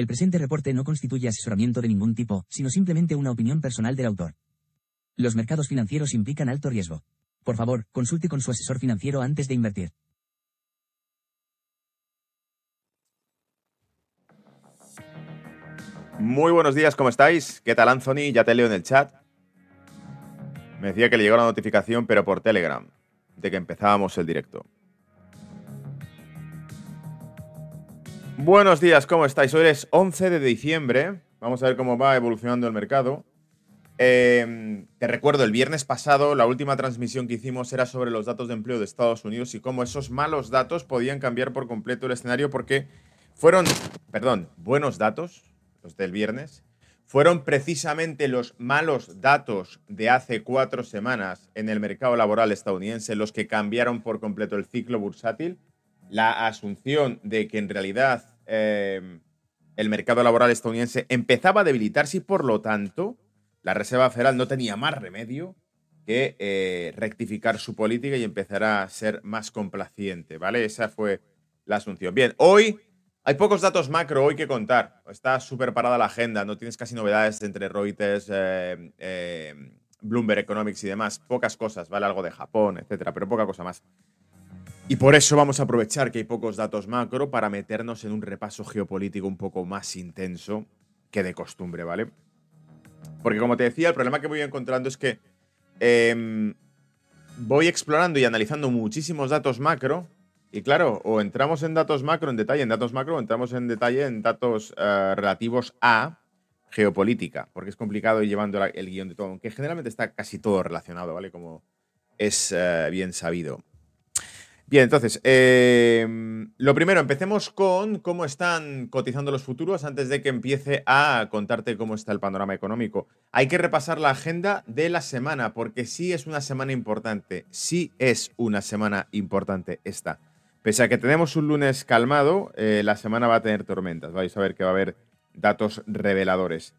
El presente reporte no constituye asesoramiento de ningún tipo, sino simplemente una opinión personal del autor. Los mercados financieros implican alto riesgo. Por favor, consulte con su asesor financiero antes de invertir. Muy buenos días, ¿cómo estáis? ¿Qué tal, Anthony? Ya te leo en el chat. Me decía que le llegó la notificación, pero por Telegram, de que empezábamos el directo. Buenos días, ¿cómo estáis? Hoy es 11 de diciembre. Vamos a ver cómo va evolucionando el mercado. Eh, te recuerdo, el viernes pasado la última transmisión que hicimos era sobre los datos de empleo de Estados Unidos y cómo esos malos datos podían cambiar por completo el escenario porque fueron, perdón, buenos datos, los del viernes, fueron precisamente los malos datos de hace cuatro semanas en el mercado laboral estadounidense los que cambiaron por completo el ciclo bursátil. La asunción de que en realidad eh, el mercado laboral estadounidense empezaba a debilitarse y por lo tanto la Reserva Federal no tenía más remedio que eh, rectificar su política y empezar a ser más complaciente, ¿vale? Esa fue la asunción. Bien, hoy hay pocos datos macro hoy que contar. Está súper parada la agenda, no tienes casi novedades entre Reuters, eh, eh, Bloomberg Economics y demás. Pocas cosas, ¿vale? Algo de Japón, etcétera, pero poca cosa más. Y por eso vamos a aprovechar que hay pocos datos macro para meternos en un repaso geopolítico un poco más intenso que de costumbre, ¿vale? Porque como te decía, el problema que voy encontrando es que em, voy explorando y analizando muchísimos datos macro y claro, o entramos en datos macro en detalle en datos macro, o entramos en detalle en datos eh, relativos a geopolítica, porque es complicado ir llevando el guion de todo, aunque generalmente está casi todo relacionado, ¿vale? Como es eh, bien sabido. Bien, entonces, em, lo primero, empecemos con cómo están cotizando los futuros antes de que empiece a contarte cómo está el panorama económico. Hay que repasar la agenda de la semana, porque sí es una semana importante, sí es una semana importante esta. Pese a que tenemos un lunes calmado, eh, la semana va a tener tormentas. Vais a ver que va a haber datos reveladores.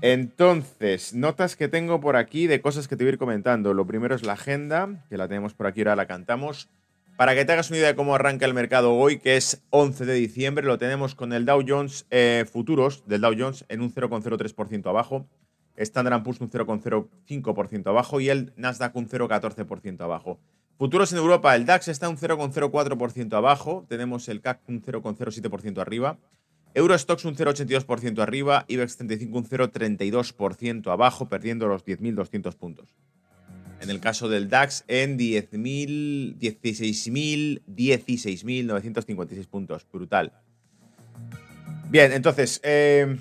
Entonces, notas que tengo por aquí de cosas que te voy a ir comentando. Lo primero es la agenda, que la tenemos por aquí, ahora la cantamos. Para que te hagas una idea de cómo arranca el mercado hoy, que es 11 de diciembre, lo tenemos con el Dow Jones eh, futuros del Dow Jones en un 0,03% abajo, Standard Poor's un 0,05% abajo y el Nasdaq un 0,14% abajo. Futuros en Europa, el DAX está un 0,04% abajo, tenemos el CAC un 0,07% arriba, Eurostox un 0,82% arriba, IBEX 35 un 0,32% abajo, perdiendo los 10.200 puntos. En el caso del DAX, en 10.000, 16.000, 16.956 puntos. Brutal. Bien, entonces, eh,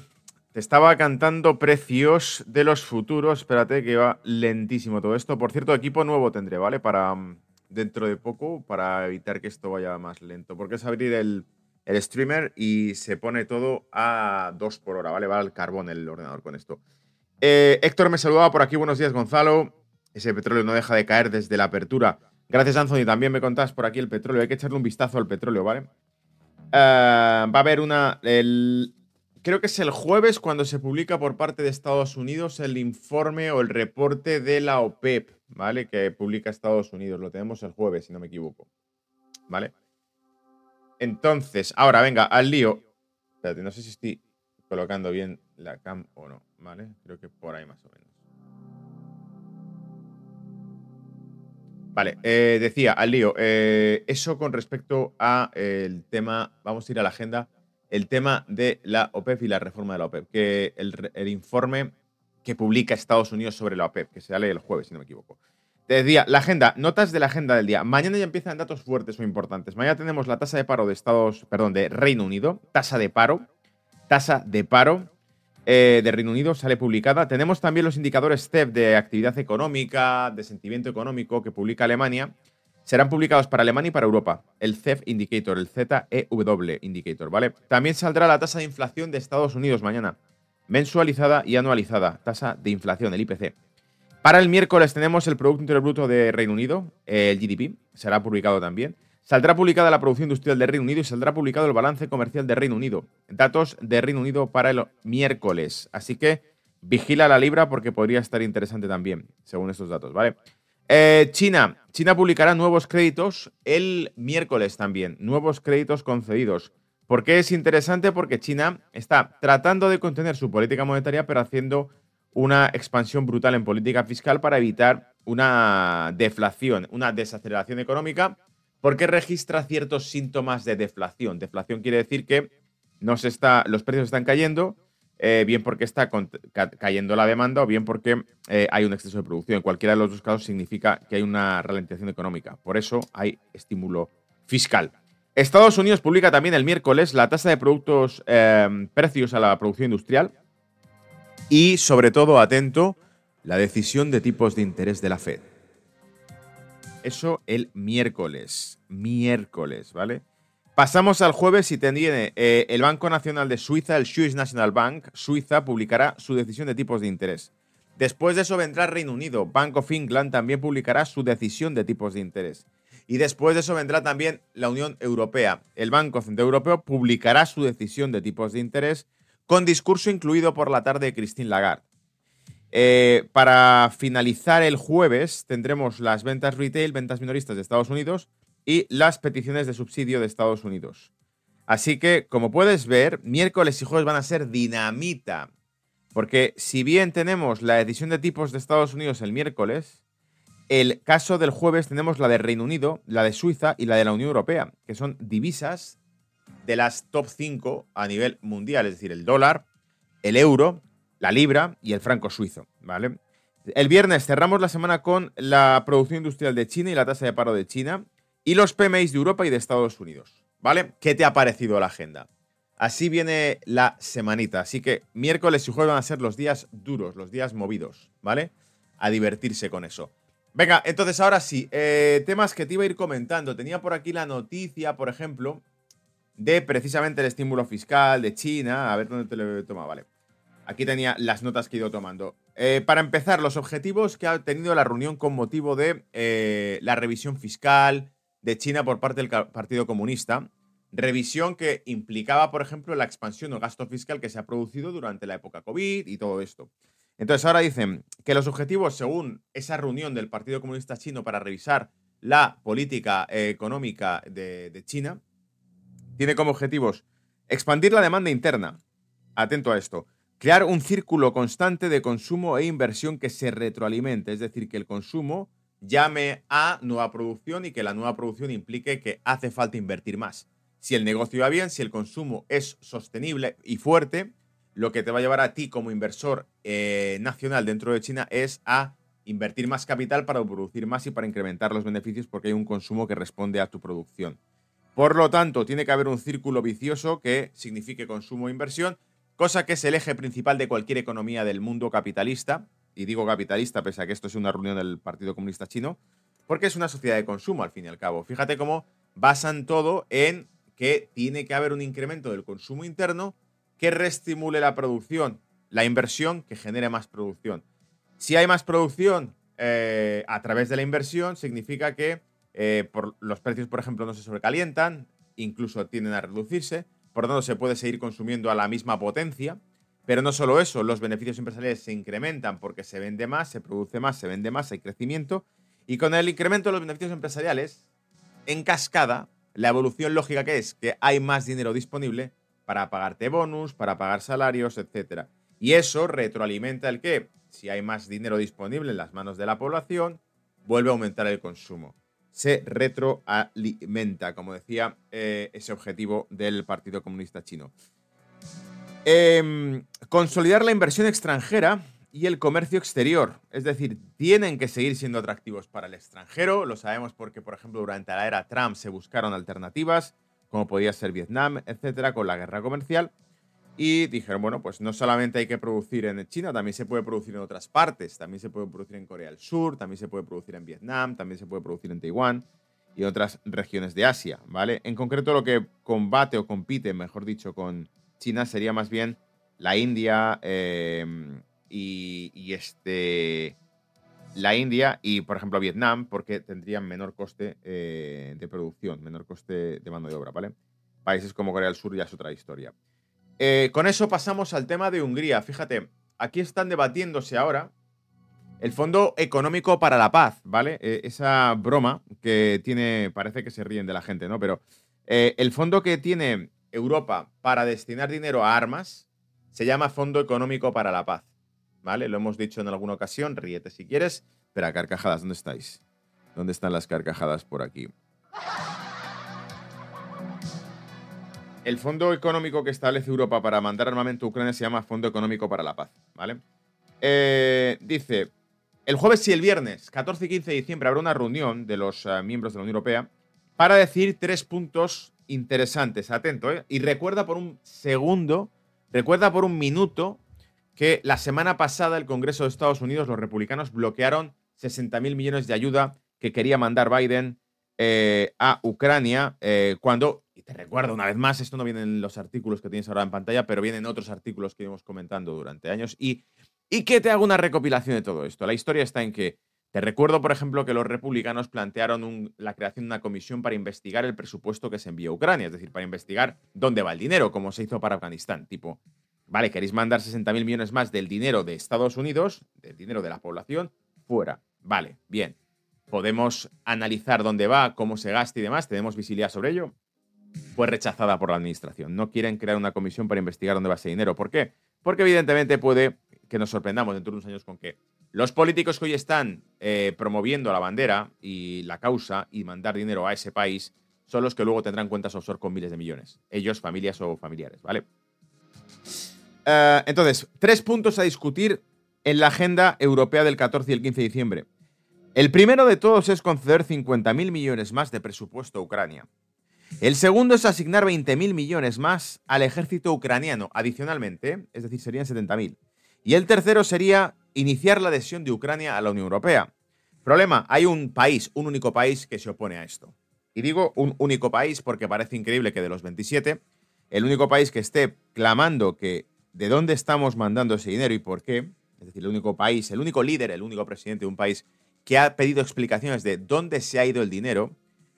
te estaba cantando precios de los futuros. Espérate que va lentísimo todo esto. Por cierto, equipo nuevo tendré, ¿vale? Para mm, dentro de poco, para evitar que esto vaya más lento. Porque es abrir el, streamer y se pone todo a 2 por hora, ¿vale? Va al carbón el ordenador con esto. Eh, Héctor me saludaba por aquí. Buenos días, Gonzalo. Ese petróleo no deja de caer desde la apertura. Gracias, Anthony. También me contás por aquí el petróleo. Hay que echarle un vistazo al petróleo, ¿vale? Eh, va a haber una. creo que es el jueves cuando se publica por parte de Estados Unidos el informe o el reporte de la OPEP, ¿vale? Que publica Estados Unidos. Lo tenemos el jueves, si no me equivoco. ¿Vale? Entonces, ahora venga, al lío. Espérate, no sé si estoy colocando bien la cam o no, ¿vale? Creo que por ahí más o menos. Vale, eh, decía, al lío, eh, eso con respecto al el tema, vamos a ir a la agenda, el tema de la OPEP y la reforma de la OPEP, que el, informe que publica Estados Unidos sobre la OPEP, que se sale el jueves, si no me equivoco. Te decía, la agenda, notas de la agenda del día. Mañana ya empiezan datos fuertes o importantes. Mañana tenemos la tasa de paro de Estados, perdón, de Reino Unido, tasa de paro, tasa de paro eh, de Reino Unido sale publicada. Tenemos también los indicadores CEP de actividad económica, de sentimiento económico que publica Alemania. Serán publicados para Alemania y para Europa. El CEF Indicator, el ZEW Indicator, ¿vale? También saldrá la tasa de inflación de Estados Unidos mañana. Mensualizada y anualizada. Tasa de inflación, el IPC. Para el miércoles tenemos el Producto Interior Bruto de Reino Unido, el GDP, será publicado también. Saldrá publicada la producción industrial de Reino Unido y saldrá publicado el balance comercial de Reino Unido. Datos de Reino Unido para el miércoles. Así que vigila la libra porque podría estar interesante también, según estos datos, ¿vale? Eh, China. China publicará nuevos créditos el miércoles también. Nuevos créditos concedidos. ¿Por qué es interesante? Porque China está tratando de contener su política monetaria, pero haciendo una expansión brutal en política fiscal para evitar una deflación, una desaceleración económica, porque registra ciertos síntomas de deflación. Deflación quiere decir que está, los precios están cayendo, eh, bien porque está cayendo la demanda o bien porque eh, hay un exceso de producción. En cualquiera de los dos casos significa que hay una ralentización económica. Por eso hay estímulo fiscal. Estados Unidos publica también el miércoles la tasa de productos, eh, precios a la producción industrial y, sobre todo, atento, la decisión de tipos de interés de la Fed. Eso el miércoles. Miércoles, ¿vale? Pasamos al jueves y tiene eh, el Banco Nacional de Suiza, el Swiss National Bank, Suiza, publicará su decisión de tipos de interés. Después de eso vendrá Reino Unido. Bank of England también publicará su decisión de tipos de interés. Y después de eso vendrá también la Unión Europea. El Banco Central Europeo publicará su decisión de tipos de interés con discurso incluido por la tarde de Christine Lagarde. Eh, para finalizar el jueves tendremos las ventas retail, ventas minoristas de Estados Unidos y las peticiones de subsidio de Estados Unidos. Así que, como puedes ver, miércoles y jueves van a ser dinamita. Porque si bien tenemos la edición de tipos de Estados Unidos el miércoles, el caso del jueves tenemos la de Reino Unido, la de Suiza y la de la Unión Europea, que son divisas de las top 5 a nivel mundial, es decir, el dólar, el euro, la libra y el franco suizo, ¿vale? El viernes cerramos la semana con la producción industrial de China y la tasa de paro de China y los PMIs de Europa y de Estados Unidos. ¿Vale? ¿Qué te ha parecido la agenda? Así viene la semanita. Así que miércoles y jueves van a ser los días duros, los días movidos, ¿vale? A divertirse con eso. Venga, entonces ahora sí, eh, temas que te iba a ir comentando. Tenía por aquí la noticia, por ejemplo, de precisamente el estímulo fiscal de China. A ver dónde te lo he tomado, vale. Aquí tenía las notas que he ido tomando. Eh, para empezar, los objetivos que ha tenido la reunión con motivo de eh, la revisión fiscal, de China por parte del Partido Comunista, revisión que implicaba, por ejemplo, la expansión del gasto fiscal que se ha producido durante la época COVID y todo esto. Entonces ahora dicen que los objetivos, según esa reunión del Partido Comunista Chino para revisar la política eh, económica de, de China, tiene como objetivos expandir la demanda interna, atento a esto, crear un círculo constante de consumo e inversión que se retroalimente, es decir, que el consumo llame a nueva producción y que la nueva producción implique que hace falta invertir más. Si el negocio va bien, si el consumo es sostenible y fuerte, lo que te va a llevar a ti como inversor eh, nacional dentro de China es a invertir más capital para producir más y para incrementar los beneficios porque hay un consumo que responde a tu producción. Por lo tanto, tiene que haber un círculo vicioso que signifique consumo e inversión, cosa que es el eje principal de cualquier economía del mundo capitalista, y digo capitalista, pese a que esto es una reunión del Partido Comunista Chino, porque es una sociedad de consumo al fin y al cabo. Fíjate cómo basan todo en que tiene que haber un incremento del consumo interno que reestimule la producción, la inversión que genere más producción. Si hay más producción eh, a través de la inversión, significa que eh, por, los precios, por ejemplo, no se sobrecalientan, incluso tienden a reducirse, por lo tanto se puede seguir consumiendo a la misma potencia. Pero no solo eso, los beneficios empresariales se incrementan porque se vende más, se produce más, se vende más, hay crecimiento. Y con el incremento de los beneficios empresariales, en cascada, la evolución lógica que es que hay más dinero disponible para pagarte bonus, para pagar salarios, etc. Y eso retroalimenta el que, si hay más dinero disponible en las manos de la población, vuelve a aumentar el consumo. Se retroalimenta, como decía eh, ese objetivo del Partido Comunista Chino. Em, consolidar la inversión extranjera y el comercio exterior. Es decir, tienen que seguir siendo atractivos para el extranjero. Lo sabemos porque, por ejemplo, durante la era Trump se buscaron alternativas, como podía ser Vietnam, etcétera, con la guerra comercial. Y dijeron, bueno, pues no solamente hay que producir en China, también se puede producir en otras partes. También se puede producir en Corea del Sur, también se puede producir en Vietnam, también se puede producir en Taiwán y otras regiones de Asia, ¿vale? En concreto, lo que combate o compite, mejor dicho, con China sería más bien la India em, y, este la India y, por ejemplo, Vietnam, porque tendrían menor coste eh, de producción, menor coste de mano de obra, ¿vale? Países como Corea del Sur ya es otra historia. Eh, con eso pasamos al tema de Hungría. Fíjate, aquí están debatiéndose ahora el Fondo Económico para la Paz, ¿vale? Eh, esa broma que tiene, parece que se ríen de la gente, ¿no? Pero el fondo que tiene Europa para destinar dinero a armas se llama Fondo Económico para la Paz. ¿Vale? Lo hemos dicho en alguna ocasión, ríete si quieres. Espera, carcajadas, ¿dónde estáis? ¿Dónde están las carcajadas por aquí? El fondo económico que establece Europa para mandar armamento a Ucrania se llama Fondo Económico para la Paz, ¿vale? Eh, dice, el jueves y el viernes, 14 y 15 de diciembre, habrá una reunión de los eh, miembros de la Unión Europea para decir tres puntos interesantes. Atento, ¿eh? Y recuerda por un segundo, recuerda por un minuto que la semana pasada el Congreso de Estados Unidos, los republicanos, bloquearon 60 mil millones de ayuda que quería mandar Biden eh, a Ucrania eh, cuando, y te recuerdo una vez más, esto no viene en los artículos que tienes ahora en pantalla, pero vienen otros artículos que íbamos comentando durante años y, y que te hago una recopilación de todo esto. La historia está en que te recuerdo, por ejemplo, que los republicanos plantearon la creación de una comisión para investigar el presupuesto que se envió a Ucrania, es decir, para investigar dónde va el dinero, como se hizo para Afganistán. Tipo, vale, queréis mandar 60 mil millones más del dinero de Estados Unidos, del dinero de la población, fuera. Vale, bien. Podemos analizar dónde va, cómo se gasta y demás. ¿Tenemos visibilidad sobre ello? Fue rechazada por la administración. No quieren crear una comisión para investigar dónde va ese dinero. ¿Por qué? Porque evidentemente puede que nos sorprendamos dentro de unos años con que los políticos que hoy están eh, promoviendo la bandera y la causa y mandar dinero a ese país son los que luego tendrán cuentas offshore con miles de millones. Ellos, familias o familiares, ¿vale? Eh, entonces, tres puntos a discutir en la agenda europea del 14 y el 15 de diciembre. El primero de todos es conceder 50.000 millones más de presupuesto a Ucrania. El segundo es asignar 20.000 millones más al ejército ucraniano adicionalmente, es decir, serían 70.000. Y el tercero sería iniciar la adhesión de Ucrania a la Unión Europea. Problema, hay un país, un único país que se opone a esto. Y digo un único país porque parece increíble que de los 27, el único país que esté clamando que de dónde estamos mandando ese dinero y por qué, es decir, el único país, el único líder, el único presidente de un país que ha pedido explicaciones de dónde se ha ido el dinero,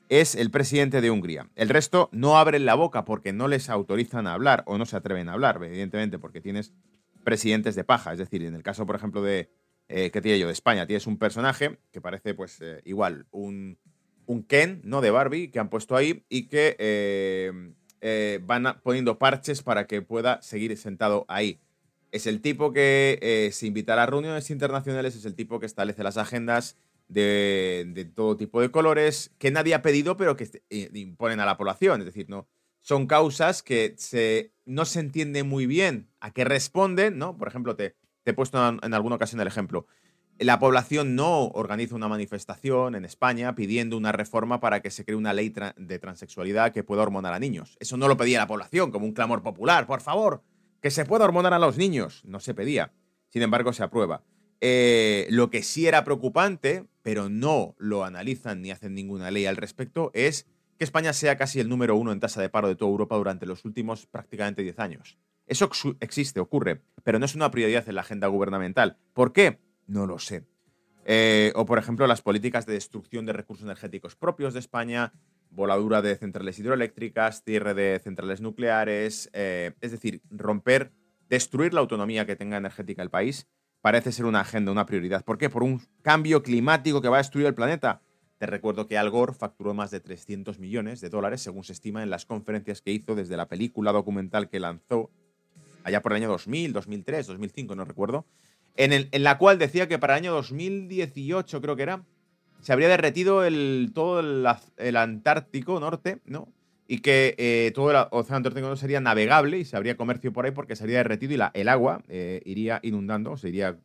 es el presidente de Hungría. El resto no abren la boca porque no les autorizan a hablar o no se atreven a hablar, evidentemente, porque tienes presidentes de paja. Es decir, en el caso, por ejemplo, de, eh, ¿qué tiene yo? De España, tienes un personaje que parece, pues, eh, igual, un, un, Ken, ¿no? De Barbie, que han puesto ahí y que eh, van poniendo parches para que pueda seguir sentado ahí. Es el tipo que se invitará a reuniones internacionales, es el tipo que establece las agendas de, todo tipo de colores, que nadie ha pedido, pero que imponen a la población. Es decir, no, son causas que se, no se entiende muy bien a qué responden, ¿no? Por ejemplo, te, he puesto en, alguna ocasión el ejemplo. La población no organiza una manifestación en España pidiendo una reforma para que se cree una ley de transexualidad que pueda hormonar a niños. Eso no lo pedía la población como un clamor popular. Por favor, que se pueda hormonar a los niños. No se pedía. Sin embargo, se aprueba. Eh, lo que sí era preocupante, pero no lo analizan ni hacen ninguna ley al respecto, es que España sea casi el número uno en tasa de paro de toda Europa durante los últimos prácticamente 10 años. Eso existe, ocurre, pero no es una prioridad en la agenda gubernamental. ¿Por qué? No lo sé. Eh, o, por ejemplo, las políticas de destrucción de recursos energéticos propios de España, voladura de centrales hidroeléctricas, cierre de centrales nucleares, eh, es decir, romper, destruir la autonomía que tenga energética el país, parece ser una agenda, una prioridad. ¿Por qué? Por un cambio climático que va a destruir el planeta. Te recuerdo que Al Gore facturó más de 300 millones de dólares, según se estima en las conferencias que hizo desde la película documental que lanzó allá por el año 2000, 2003, 2005, no recuerdo, en, el, en la cual decía que para el año 2018, creo que era, se habría derretido el, todo el, Antártico Norte, ¿no? Y que eh, todo el Océano Antártico sería navegable y se habría comercio por ahí porque se habría derretido y el agua eh, iría inundando, se iría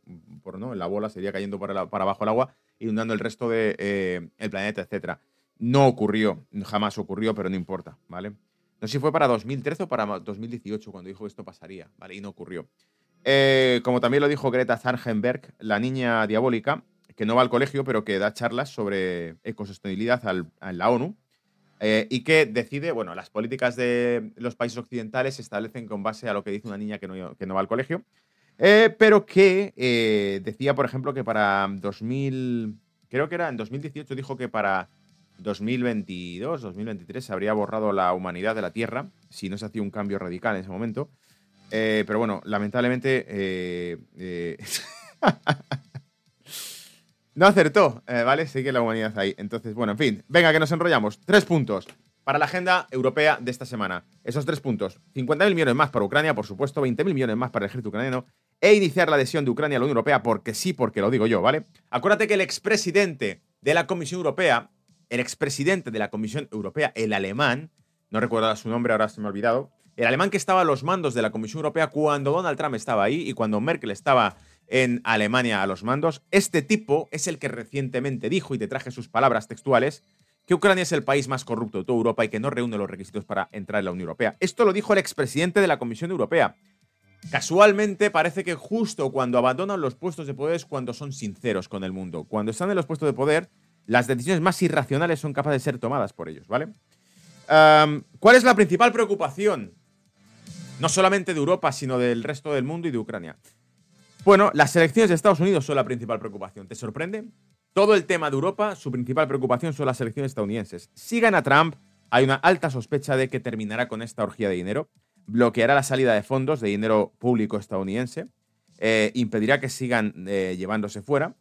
por, ¿no? La bola se iría cayendo para, abajo el agua inundando el resto del de, eh, planeta, etc. No ocurrió, jamás ocurrió, pero no importa, ¿vale? No sé si fue para 2013 o para 2018 cuando dijo que esto pasaría, ¿vale? Y no ocurrió. Eh, como también lo dijo Greta Thunberg, la niña diabólica, que no va al colegio, pero que da charlas sobre ecosostenibilidad en la ONU, eh, y que decide, bueno, las políticas de los países occidentales se establecen con base a lo que dice una niña que no, va al colegio, eh, pero que eh, decía, por ejemplo, que para 2000, creo que era en 2018, dijo que para 2022, 2023 se habría borrado la humanidad de la Tierra si no se hacía un cambio radical en ese momento. Pero bueno, lamentablemente no acertó, ¿vale? Sigue la humanidad ahí. Entonces, bueno, en fin, venga, que nos enrollamos. Tres puntos. para la agenda europea de esta semana. Esos tres puntos. 50.000 millones más para Ucrania, por supuesto, 20.000 millones más para el ejército ucraniano e iniciar la adhesión de Ucrania a la Unión Europea porque sí, porque lo digo yo, ¿vale? Acuérdate que el expresidente de la Comisión Europea, el expresidente de la Comisión Europea, el alemán, no recuerdo su nombre, ahora se me ha olvidado, el alemán que estaba a los mandos de la Comisión Europea cuando Donald Trump estaba ahí y cuando Merkel estaba en Alemania a los mandos, este tipo es el que recientemente dijo, y te traje sus palabras textuales, que Ucrania es el país más corrupto de toda Europa y que no reúne los requisitos para entrar en la Unión Europea. Esto lo dijo el expresidente de la Comisión Europea. Casualmente parece que justo cuando abandonan los puestos de poder es cuando son sinceros con el mundo. Cuando están en los puestos de poder, las decisiones más irracionales son capaces de ser tomadas por ellos, ¿vale? ¿Cuál es la principal preocupación? No solamente de Europa, sino del resto del mundo y de Ucrania. Bueno, las elecciones de Estados Unidos son la principal preocupación. ¿Te sorprende? Todo el tema de Europa, su principal preocupación son las elecciones estadounidenses. Si gana Trump, hay una alta sospecha de que terminará con esta orgía de dinero, bloqueará la salida de fondos de dinero público estadounidense, eh, impedirá que sigan eh, llevándose fuera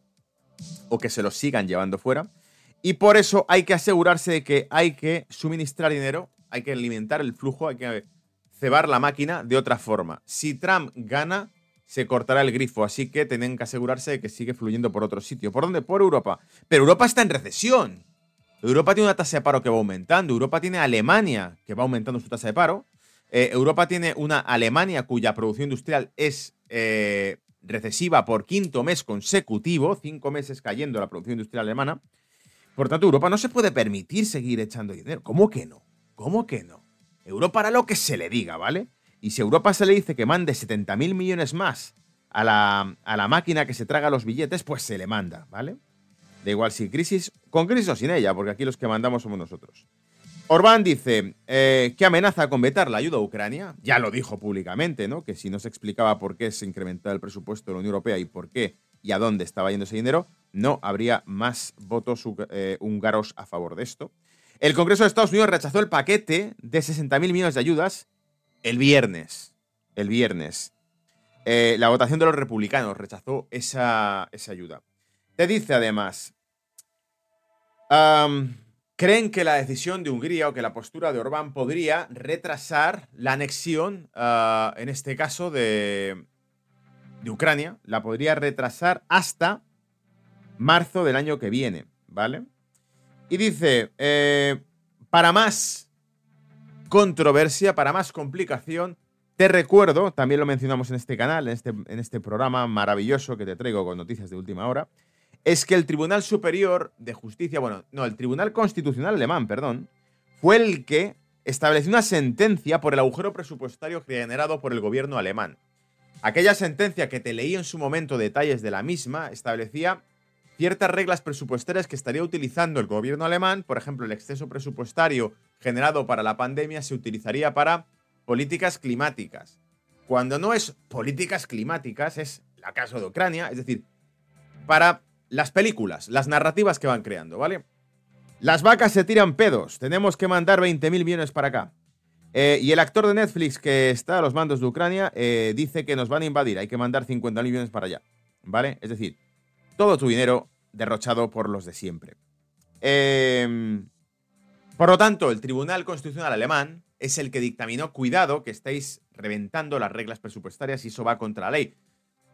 o que se los sigan llevando fuera. Y por eso hay que asegurarse de que hay que suministrar dinero, hay que alimentar el flujo, hay que cebar la máquina de otra forma. Si Trump gana, se cortará el grifo, así que tienen que asegurarse de que sigue fluyendo por otro sitio. ¿Por dónde? Por Europa. Pero Europa está en recesión. Europa tiene una tasa de paro que va aumentando. Europa tiene Alemania que va aumentando su tasa de paro. Eh, Europa tiene una Alemania cuya producción industrial es eh, recesiva por quinto mes consecutivo, cinco meses cayendo la producción industrial alemana. Por tanto, Europa no se puede permitir seguir echando dinero. ¿Cómo que no? ¿Cómo que no? Europa hará lo que se le diga, ¿vale? Y si Europa se le dice que mande 70.000 millones más a la, a la, máquina que se traga los billetes, pues se le manda, ¿vale? Da igual si crisis, con crisis o sin ella, porque aquí los que mandamos somos nosotros. Orbán dice eh, que amenaza con vetar la ayuda a Ucrania. Ya lo dijo públicamente, ¿no? Que si no se explicaba por qué se incrementaba el presupuesto de la Unión Europea y por qué y a dónde estaba yendo ese dinero, no habría más votos eh, húngaros a favor de esto. El Congreso de Estados Unidos rechazó el paquete de 60.000 millones de ayudas el viernes. El viernes. Eh, la votación de los republicanos rechazó esa, ayuda. Te dice además, creen que la decisión de Hungría o que la postura de Orbán podría retrasar la anexión, ah, en este caso, de, de Ucrania, la podría retrasar hasta marzo del año que viene, ¿vale? Y dice, eh, para más controversia, para más complicación, te recuerdo, también lo mencionamos en este canal, en este, en este programa maravilloso que te traigo con noticias de última hora, es que el Tribunal Superior de Justicia, bueno, no, el Tribunal Constitucional Alemán, perdón, fue el que estableció una sentencia por el agujero presupuestario generado por el gobierno alemán. Aquella sentencia que te leí en su momento detalles de la misma establecía ciertas reglas presupuestarias que estaría utilizando el gobierno alemán, por ejemplo, el exceso presupuestario generado para la pandemia se utilizaría para políticas climáticas. Cuando no es políticas climáticas, es la caso de Ucrania, es decir, para las películas, las narrativas que van creando, ¿vale? Las vacas se tiran pedos, tenemos que mandar 20.000 millones para acá. Eh, y el actor de Netflix que está a los mandos de Ucrania eh, dice que nos van a invadir, hay que mandar 50.000 millones para allá, ¿vale? Es decir, todo tu dinero derrochado por los de siempre. Em, por lo tanto, el Tribunal Constitucional alemán es el que dictaminó, cuidado, que estáis reventando las reglas presupuestarias y eso va contra la ley.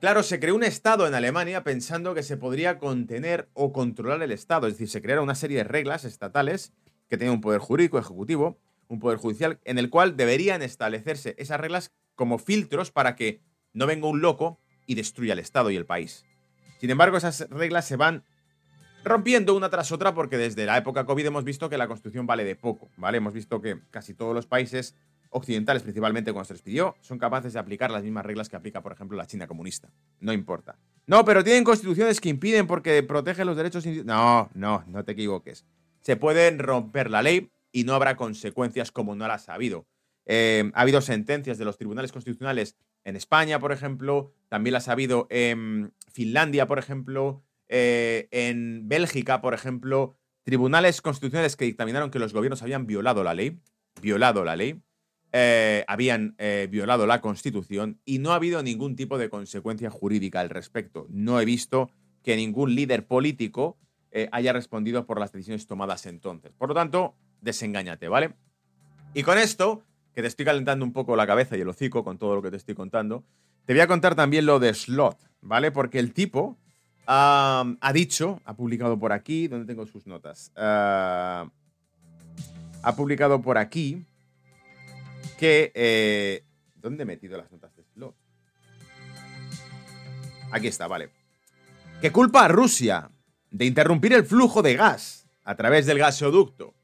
Claro, se creó un Estado en Alemania pensando que se podría contener o controlar el Estado, es decir, se crearon una serie de reglas estatales que tenían un poder jurídico, ejecutivo, un poder judicial, en el cual deberían establecerse esas reglas como filtros para que no venga un loco y destruya el Estado y el país. Sin embargo, esas reglas se van rompiendo una tras otra porque desde la época COVID hemos visto que la Constitución vale de poco, ¿vale? Hemos visto que casi todos los países occidentales, principalmente cuando se les pidió, son capaces de aplicar las mismas reglas que aplica, por ejemplo, la China comunista. No importa. No, pero tienen constituciones que impiden porque protegen los derechos. No, no, no te equivoques. Se pueden romper la ley y no habrá consecuencias como no las ha habido. Eh, ha habido sentencias de los tribunales constitucionales en España, por ejemplo, también las ha habido en Finlandia, por ejemplo, eh, en Bélgica, por ejemplo, tribunales constitucionales que dictaminaron que los gobiernos habían violado la ley, violado la ley, eh, habían eh, violado la constitución y no ha habido ningún tipo de consecuencia jurídica al respecto. No he visto que ningún líder político haya respondido por las decisiones tomadas entonces. Por lo tanto, desengáñate, ¿vale? Y con esto, que te estoy calentando un poco la cabeza y el hocico con todo lo que te estoy contando, te voy a contar también lo de Slot, ¿vale? Porque el tipo ha dicho, ha publicado por aquí, ¿dónde tengo sus notas? Ah, ha publicado por aquí que... Eh, ¿Dónde he metido las notas de Slot? Aquí está, vale. Que culpa a Rusia de interrumpir el flujo de gas a través del gasoducto.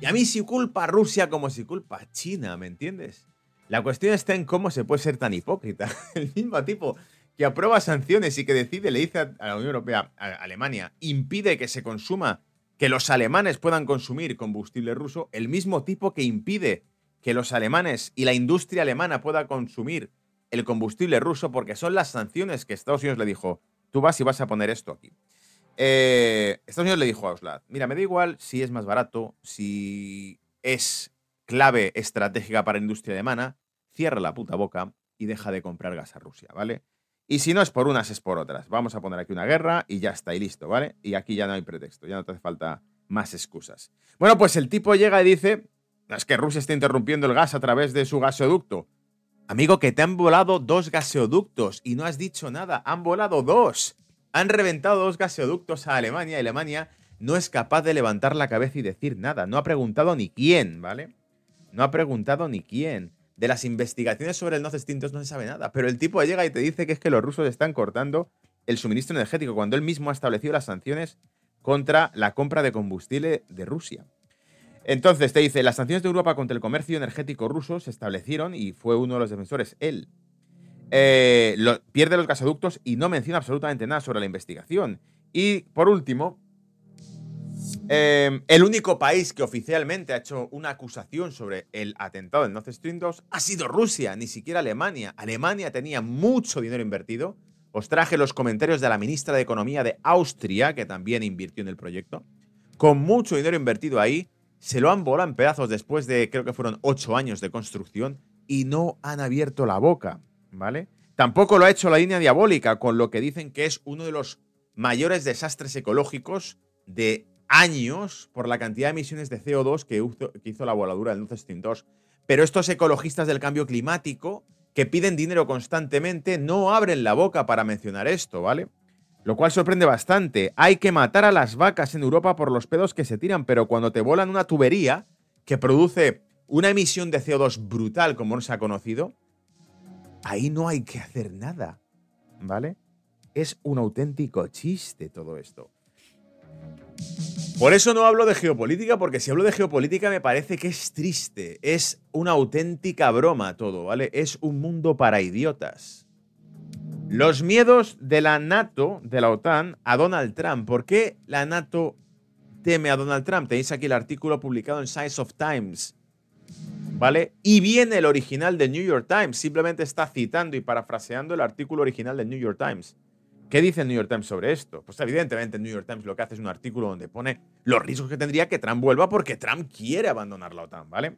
Y a mí si culpa a Rusia como si culpa a China, ¿me entiendes? La cuestión está en cómo se puede ser tan hipócrita. El mismo tipo que aprueba sanciones y que decide, le dice a la Unión Europea, a Alemania, impide que se consuma, que los alemanes puedan consumir combustible ruso, el mismo tipo que impide que los alemanes y la industria alemana pueda consumir el combustible ruso porque son las sanciones que Estados Unidos le dijo, tú vas y vas a poner esto aquí. Eh, Estados Unidos le dijo a Oslad, mira, me da igual si es más barato, si es clave estratégica para la industria alemana, cierra la puta boca y deja de comprar gas a Rusia, ¿vale? Y si no es por unas, es por otras. Vamos a poner aquí una guerra y ya está, y listo, ¿vale? Y aquí ya no hay pretexto, ya no te hace falta más excusas. Bueno, pues el tipo llega y dice, es que Rusia está interrumpiendo el gas a través de su gasoducto. Amigo, que te han volado dos gasoductos y no has dicho nada. Han volado dos. Han reventado dos gasoductos a Alemania y Alemania no es capaz de levantar la cabeza y decir nada. No ha preguntado ni quién, ¿vale? No ha preguntado ni quién. De las investigaciones sobre el Nord Stream no se sabe nada. Pero el tipo llega y te dice que es que los rusos están cortando el suministro energético cuando él mismo ha establecido las sanciones contra la compra de combustible de Rusia. Entonces te dice, las sanciones de Europa contra el comercio energético ruso se establecieron y fue uno de los defensores, él. Eh, pierde los gasoductos y no menciona absolutamente nada sobre la investigación. Y por último, em, el único país que oficialmente ha hecho una acusación sobre el atentado del Nord Stream 2 ha sido Rusia, ni siquiera Alemania. Alemania tenía mucho dinero invertido. Os traje los comentarios de la ministra de Economía de Austria, que también invirtió en el proyecto. Con mucho dinero invertido ahí, se lo han volado en pedazos después de, creo que fueron ocho años de construcción, y no han abierto la boca, ¿vale? Tampoco lo ha hecho la línea diabólica, con lo que dicen que es uno de los mayores desastres ecológicos de años por la cantidad de emisiones de CO2 que hizo, la voladura del Nord Stream 2. Pero estos ecologistas del cambio climático, que piden dinero constantemente, no abren la boca para mencionar esto, ¿vale? Lo cual sorprende bastante. Hay que matar a las vacas en Europa por los pedos que se tiran, pero cuando te volan una tubería que produce una emisión de CO2 brutal, como no se ha conocido, ahí no hay que hacer nada. ¿Vale? Es un auténtico chiste todo esto. Por eso no hablo de geopolítica, porque si hablo de geopolítica me parece que es triste. Es una auténtica broma todo, ¿vale? Es un mundo para idiotas. Los miedos de la NATO, de la OTAN, a Donald Trump. ¿Por qué la NATO teme a Donald Trump? Tenéis aquí el artículo publicado en Science of Times. ¿Vale? Y viene el original del New York Times. Simplemente está citando y parafraseando el artículo original del New York Times. ¿Qué dice el New York Times sobre esto? Pues evidentemente el New York Times lo que hace es un artículo donde pone los riesgos que tendría que Trump vuelva porque Trump quiere abandonar la OTAN, ¿vale?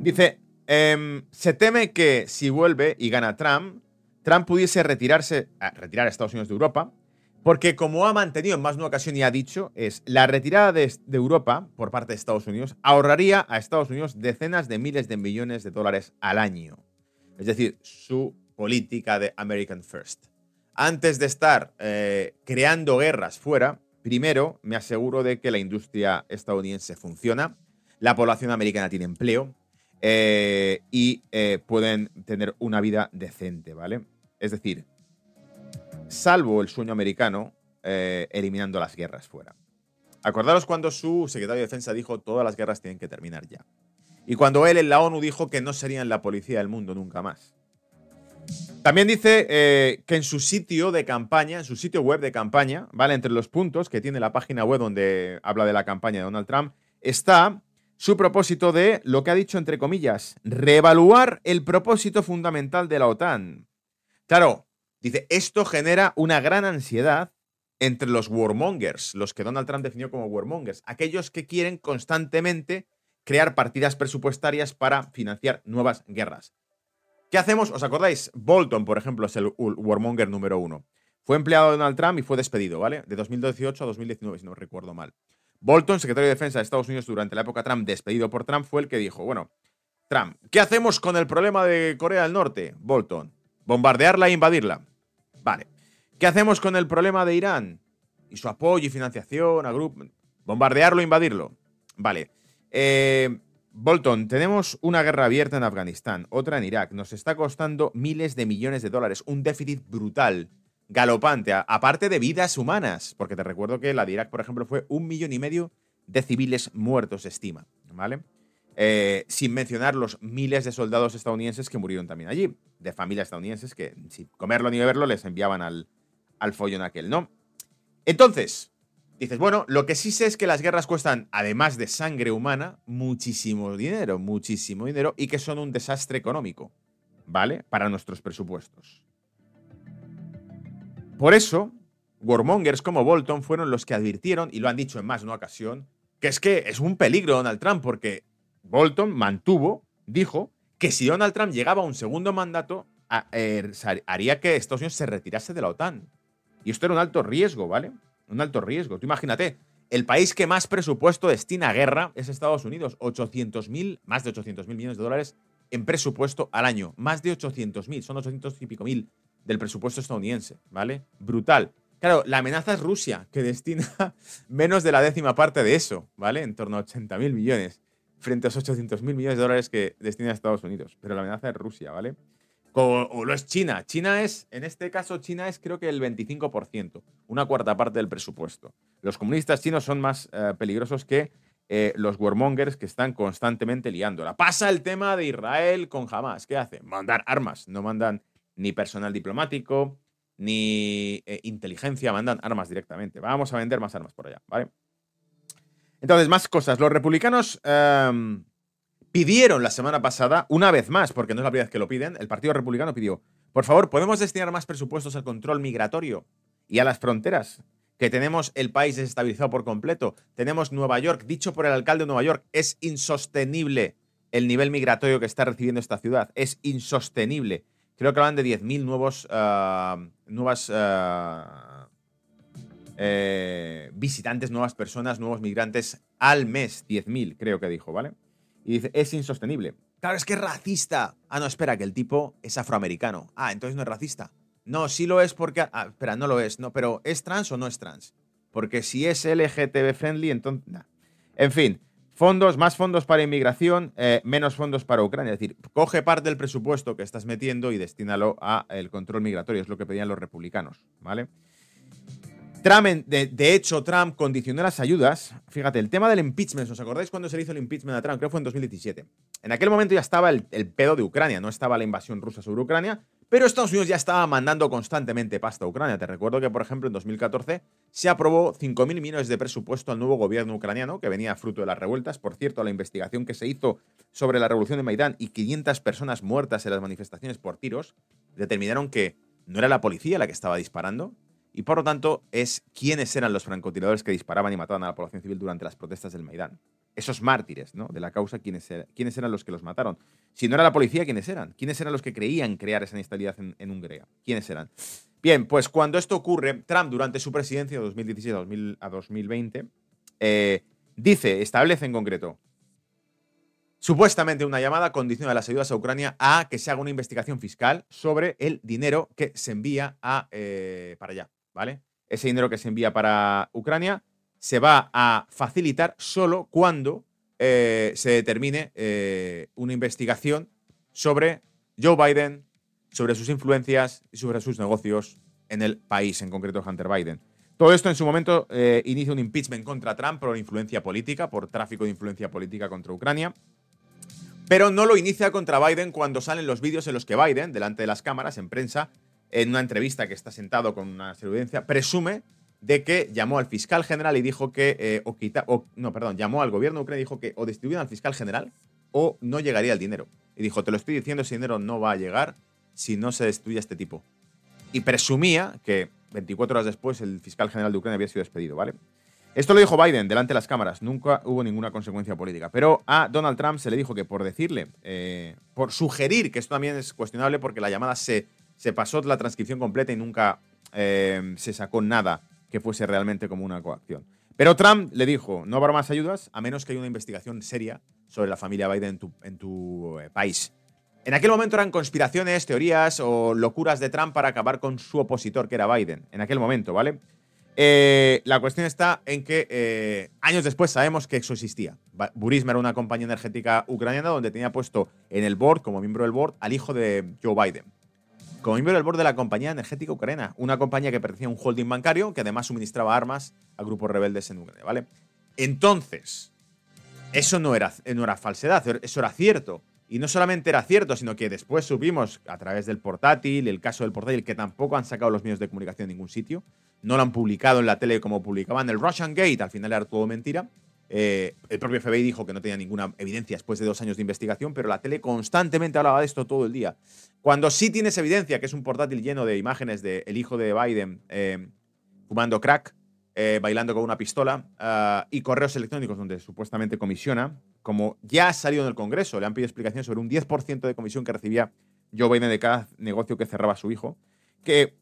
Dice, em, se teme que si vuelve y gana Trump, Trump pudiese retirarse, retirar a Estados Unidos de Europa, porque como ha mantenido en más de una ocasión y ha dicho, es la retirada de, Europa por parte de Estados Unidos ahorraría a Estados Unidos decenas de miles de millones de dólares al año. Es decir, su política de American First. Antes de estar eh, creando guerras fuera, primero me aseguro de que la industria estadounidense funciona, la población americana tiene empleo, eh, y eh, pueden tener una vida decente, ¿vale? Es decir, salvo el sueño americano, eliminando las guerras fuera. Acordaros cuando su secretario de Defensa dijo todas las guerras tienen que terminar ya. Y cuando él en la ONU dijo que no serían la policía del mundo nunca más. También dice que en su sitio de campaña, en su sitio web de campaña, ¿vale? Entre los puntos que tiene la página web donde habla de la campaña de Donald Trump, está su propósito de, lo que ha dicho entre comillas, reevaluar el propósito fundamental de la OTAN. Claro, dice, esto genera una gran ansiedad entre los warmongers, los que Donald Trump definió como warmongers, aquellos que quieren constantemente crear partidas presupuestarias para financiar nuevas guerras. ¿Qué hacemos? ¿Os acordáis? Bolton, por ejemplo, es el warmonger número uno. Fue empleado de Donald Trump y fue despedido, ¿vale? De 2018 a 2019, si no recuerdo mal. Bolton, secretario de Defensa de Estados Unidos durante la época Trump, despedido por Trump, fue el que dijo, bueno, Trump, ¿qué hacemos con el problema de Corea del Norte? Bolton, bombardearla e invadirla. Vale. ¿Qué hacemos con el problema de Irán? Y su apoyo y financiación a grupo. Bombardearlo e invadirlo. Vale. Eh, Bolton, tenemos una guerra abierta en Afganistán, otra en Irak. Nos está costando miles de millones de dólares. Un déficit brutal, galopante, aparte de vidas humanas. Porque te recuerdo que la de Irak, por ejemplo, fue un millón y medio de civiles muertos, estima. ¿Vale? Eh, sin mencionar los miles de soldados estadounidenses que murieron también allí, de familias estadounidenses que, sin comerlo ni beberlo, les enviaban al, al follón aquel, ¿no? Entonces, dices, bueno, lo que sí sé es que las guerras cuestan, además de sangre humana, muchísimo dinero, muchísimo dinero, y que son un desastre económico, ¿vale? Para nuestros presupuestos. Por eso, warmongers como Bolton fueron los que advirtieron, y lo han dicho en más de una ocasión, que es que es un peligro Donald Trump, porque Bolton mantuvo, dijo, que si Donald Trump llegaba a un segundo mandato, eh, haría que Estados Unidos se retirase de la OTAN. Y esto era un alto riesgo, ¿vale? Un alto riesgo. Tú imagínate, el país que más presupuesto destina a guerra es Estados Unidos. 800 mil, más de 800 mil millones de dólares en presupuesto al año. Más de 800 mil, son 800 y pico mil del presupuesto estadounidense, ¿vale? Brutal. Claro, la amenaza es Rusia, que destina menos de la décima parte de eso, ¿vale? En torno a 80 mil millones, frente a los 800 mil millones de dólares que destina Estados Unidos. Pero la amenaza es Rusia, ¿vale? O, lo es China. China es, en este caso, China es creo que el 25%, una cuarta parte del presupuesto. Los comunistas chinos son más eh, peligrosos que eh, los warmongers que están constantemente liándola. Pasa el tema de Israel con Hamas. ¿Qué hace? Mandar armas. No mandan ni personal diplomático, ni eh, inteligencia, mandan armas directamente. Vamos a vender más armas por allá, ¿vale? Entonces, más cosas. Los republicanos em, pidieron la semana pasada, una vez más, porque no es la primera vez que lo piden, el Partido Republicano pidió, por favor, ¿podemos destinar más presupuestos al control migratorio y a las fronteras? Que tenemos el país desestabilizado por completo. Tenemos Nueva York, dicho por el alcalde de Nueva York, es insostenible el nivel migratorio que está recibiendo esta ciudad. Es insostenible. Creo que hablan de 10.000 nuevos, ah, nuevas eh, visitantes, nuevas personas, nuevos migrantes al mes. 10.000, creo que dijo, ¿vale? Y dice, es insostenible. Claro, es que es racista. Ah, no, espera, que el tipo es afroamericano. Ah, entonces no es racista. No, sí lo es porque... Ah, espera, no lo es. No, pero ¿es trans o no es trans? Porque si es LGTB friendly, entonces... En fin, fondos, más fondos para inmigración, eh, menos fondos para Ucrania. Es decir, coge parte del presupuesto que estás metiendo y destínalo a el control migratorio. Es lo que pedían los republicanos, ¿vale? De, hecho, Trump condicionó las ayudas. Fíjate, el tema del impeachment, ¿os acordáis cuando se le hizo el impeachment a Trump? Creo que fue en 2017. En aquel momento ya estaba el, pedo de Ucrania, no estaba la invasión rusa sobre Ucrania, pero Estados Unidos ya estaba mandando constantemente pasta a Ucrania. Te recuerdo que, por ejemplo, en 2014 se aprobó 5.000 millones de presupuesto al nuevo gobierno ucraniano, que venía fruto de las revueltas. Por cierto, la investigación que se hizo sobre la revolución de Maidán y 500 personas muertas en las manifestaciones por tiros determinaron que no era la policía la que estaba disparando, y por lo tanto es quiénes eran los francotiradores que disparaban y mataban a la población civil durante las protestas del Maidán. Esos mártires ¿no? de la causa, ¿quiénes, eran los que los mataron? Si no era la policía, ¿quiénes eran? ¿Quiénes eran los que creían crear esa inestabilidad en, Hungría? ¿Quiénes eran? Bien, pues cuando esto ocurre, Trump durante su presidencia de 2017 a 2020 eh, dice, establece en concreto, supuestamente una llamada condiciona las ayudas a Ucrania a que se haga una investigación fiscal sobre el dinero que se envía a, eh, para allá. ¿Vale? Ese dinero que se envía para Ucrania se va a facilitar solo cuando eh, se determine eh, una investigación sobre Joe Biden, sobre sus influencias y sobre sus negocios en el país, en concreto Hunter Biden. Todo esto en su momento eh, inicia un impeachment contra Trump por influencia política, por tráfico de influencia política contra Ucrania. Pero no lo inicia contra Biden cuando salen los vídeos en los que Biden, delante de las cámaras, en prensa, en una entrevista que está sentado con una evidencia, presume de que llamó al fiscal general y dijo que, eh, o quita, o, no, perdón, llamó al gobierno ucraniano y dijo que o distribuyan al fiscal general o no llegaría el dinero. Y dijo, te lo estoy diciendo, ese dinero no va a llegar si no se destruye este tipo. Y presumía que 24 horas después el fiscal general de Ucrania había sido despedido, ¿vale? Esto lo dijo Biden delante de las cámaras, nunca hubo ninguna consecuencia política. Pero a Donald Trump se le dijo que por decirle, eh, por sugerir, que esto también es cuestionable porque la llamada se se pasó la transcripción completa y nunca eh, se sacó nada que fuese realmente como una coacción. Pero Trump le dijo, no habrá más ayudas a menos que haya una investigación seria sobre la familia Biden en tu, eh, país. En aquel momento eran conspiraciones, teorías o locuras de Trump para acabar con su opositor, que era Biden. En aquel momento, ¿vale? Eh, la cuestión está en que años después sabemos que eso existía. Burisma era una compañía energética ucraniana donde tenía puesto en el board, como miembro del board, al hijo de Joe Biden como miembro del board de la compañía energética ucraniana, una compañía que pertenecía a un holding bancario que además suministraba armas a grupos rebeldes en Ucrania, ¿vale? Entonces, eso no era, no era falsedad, eso era cierto. Y no solamente era cierto, sino que después supimos a través del portátil, el caso del portátil, que tampoco han sacado los medios de comunicación en ningún sitio, no lo han publicado en la tele como publicaban el Russian Gate, al final era todo mentira. Eh, el propio FBI dijo que no tenía ninguna evidencia después de dos años de investigación, pero la tele constantemente hablaba de esto todo el día. Cuando sí tienes evidencia, que es un portátil lleno de imágenes del hijo de Biden eh, fumando crack, eh, bailando con una pistola, y correos electrónicos donde supuestamente comisiona, como ya ha salido en el Congreso, le han pedido explicaciones sobre un 10% de comisión que recibía Joe Biden de cada negocio que cerraba su hijo, que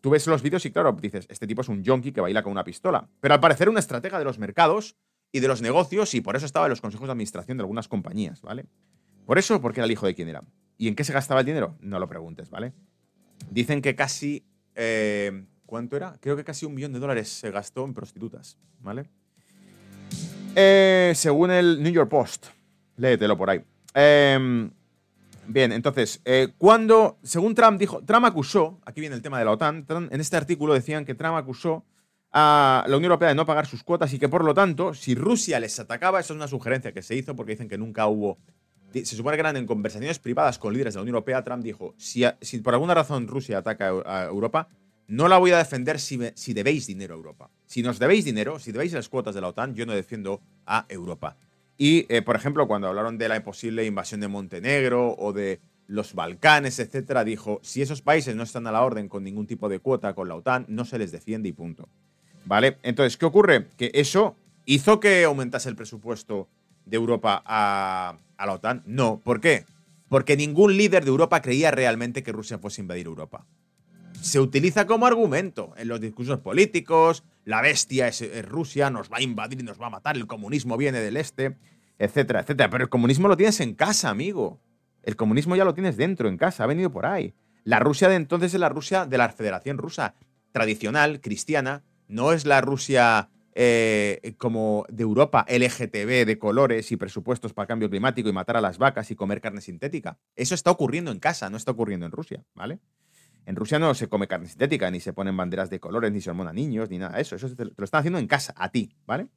tú ves los vídeos y claro, dices, este tipo es un junkie que baila con una pistola. Pero al parecer una estratega de los mercados y de los negocios y por eso estaba en los consejos de administración de algunas compañías, ¿vale? Por eso, porque era el hijo de quién era. ¿Y en qué se gastaba el dinero? No lo preguntes, ¿vale? Dicen que casi... Eh, ¿Cuánto era? Creo que casi un millón de dólares se gastó en prostitutas, ¿vale? Eh, según el New York Post. Léetelo por ahí. Em, bien, entonces, eh, cuando, según Trump dijo, Trump acusó, aquí viene el tema de la OTAN, en este artículo decían que Trump acusó a la Unión Europea de no pagar sus cuotas y que por lo tanto, si Rusia les atacaba, eso es una sugerencia que se hizo porque dicen que nunca hubo... Se supone que eran en conversaciones privadas con líderes de la Unión Europea, Trump dijo, si, si por alguna razón Rusia ataca a Europa, no la voy a defender si, si debéis dinero a Europa. Si nos debéis dinero, si debéis las cuotas de la OTAN, yo no defiendo a Europa. Y, eh, por ejemplo, cuando hablaron de la posible invasión de Montenegro o de los Balcanes, etcétera, dijo, si esos países no están a la orden con ningún tipo de cuota con la OTAN, no se les defiende y punto. ¿Vale? Entonces, ¿qué ocurre? Que eso hizo que aumentase el presupuesto de Europa a, la OTAN. No. ¿Por qué? Porque ningún líder de Europa creía realmente que Rusia fuese a invadir Europa. Se utiliza como argumento en los discursos políticos, la bestia es, Rusia, nos va a invadir y nos va a matar, el comunismo viene del este, etcétera, etcétera. Pero el comunismo lo tienes en casa, amigo. El comunismo ya lo tienes dentro, en casa, ha venido por ahí. La Rusia de entonces es la Rusia de la Federación Rusa, tradicional, cristiana, no es la Rusia eh, como de Europa, LGTB de colores y presupuestos para cambio climático y matar a las vacas y comer carne sintética. Eso está ocurriendo en casa, no está ocurriendo en Rusia, ¿vale? En Rusia no se come carne sintética, ni se ponen banderas de colores, ni se hormona niños, ni nada de eso. Eso te, lo están haciendo en casa, a ti, ¿vale?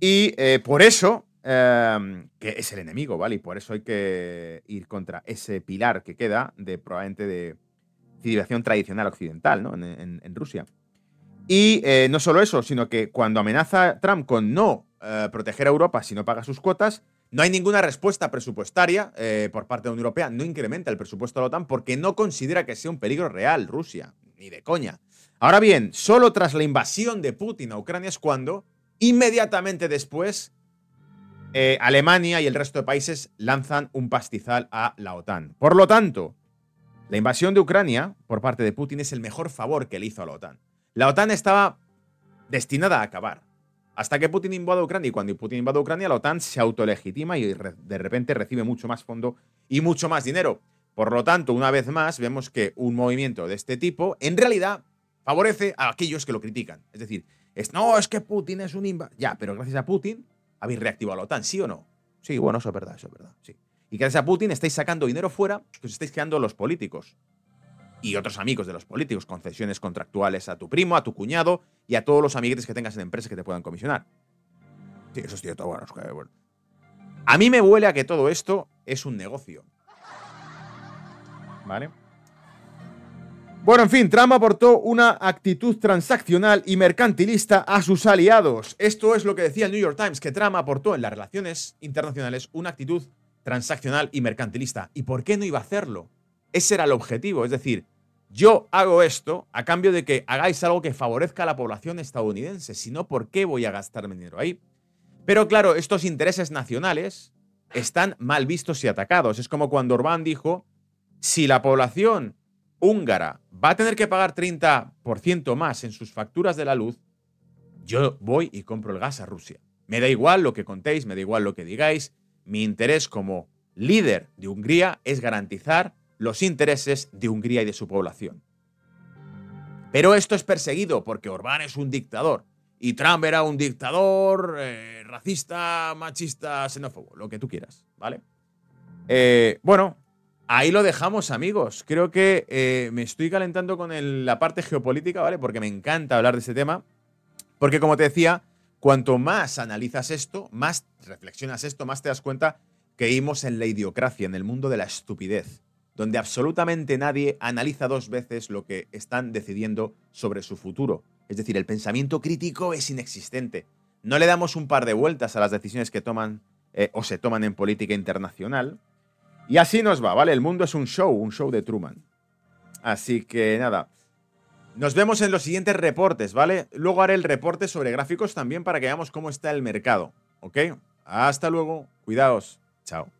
Y eh, por eso, em, que es el enemigo, ¿vale? Y por eso hay que ir contra ese pilar que queda de probablemente de civilización tradicional occidental, ¿no? en Rusia. Y eh, no solo eso, sino que cuando amenaza Trump con no eh, proteger a Europa si no paga sus cuotas, no hay ninguna respuesta presupuestaria eh, por parte de la Unión Europea, no incrementa el presupuesto de la OTAN porque no considera que sea un peligro real Rusia, ni de coña. Ahora bien, solo tras la invasión de Putin a Ucrania es cuando, inmediatamente después, Alemania y el resto de países lanzan un pastizal a la OTAN. Por lo tanto, la invasión de Ucrania por parte de Putin es el mejor favor que le hizo a la OTAN. La OTAN estaba destinada a acabar. Hasta que Putin invade Ucrania y cuando Putin invade Ucrania, la OTAN se autolegitima y de repente recibe mucho más fondo y mucho más dinero. Por lo tanto, una vez más, vemos que un movimiento de este tipo en realidad favorece a aquellos que lo critican. Es decir, es, no, es que Putin es un invasor. Ya, pero gracias a Putin habéis reactivado la OTAN, ¿sí o no? Sí, bueno, eso es verdad, eso es verdad, sí. Y gracias a Putin estáis sacando dinero fuera que os estáis quedando los políticos y otros amigos de los políticos, concesiones contractuales a tu primo, a tu cuñado y a todos los amiguetes que tengas en empresas que te puedan comisionar. Sí, eso es cierto. Bueno, bueno. A mí me huele a que todo esto es un negocio. ¿Vale? Bueno, en fin, Trump aportó una actitud transaccional y mercantilista a sus aliados. Esto es lo que decía el New York Times, que Trump aportó en las relaciones internacionales una actitud transaccional y mercantilista. ¿Y por qué no iba a hacerlo? Ese era el objetivo, es decir, yo hago esto a cambio de que hagáis algo que favorezca a la población estadounidense. Si no, ¿por qué voy a gastarme dinero ahí? Pero claro, estos intereses nacionales están mal vistos y atacados. Es como cuando Orbán dijo, si la población húngara va a tener que pagar 30% más en sus facturas de la luz, yo voy y compro el gas a Rusia. Me da igual lo que contéis, me da igual lo que digáis. Mi interés como líder de Hungría es garantizar los intereses de Hungría y de su población. Pero esto es perseguido porque Orbán es un dictador y Trump era un dictador eh, racista, machista, xenófobo, lo que tú quieras, ¿vale? Eh, bueno, ahí lo dejamos, amigos. Creo que eh, me estoy calentando con la parte geopolítica, ¿vale? Porque me encanta hablar de este tema. Porque como te decía, cuanto más analizas esto, más reflexionas esto, más te das cuenta que vivimos en la idiocracia, en el mundo de la estupidez, donde absolutamente nadie analiza dos veces lo que están decidiendo sobre su futuro. Es decir, el pensamiento crítico es inexistente. No le damos un par de vueltas a las decisiones que toman eh, o se toman en política internacional. Y así nos va, ¿vale? El mundo es un show, un show de Truman. Así que nada, nos vemos en los siguientes reportes, ¿vale? Luego haré el reporte sobre gráficos también para que veamos cómo está el mercado, ¿ok? Hasta luego, cuidaos, chao.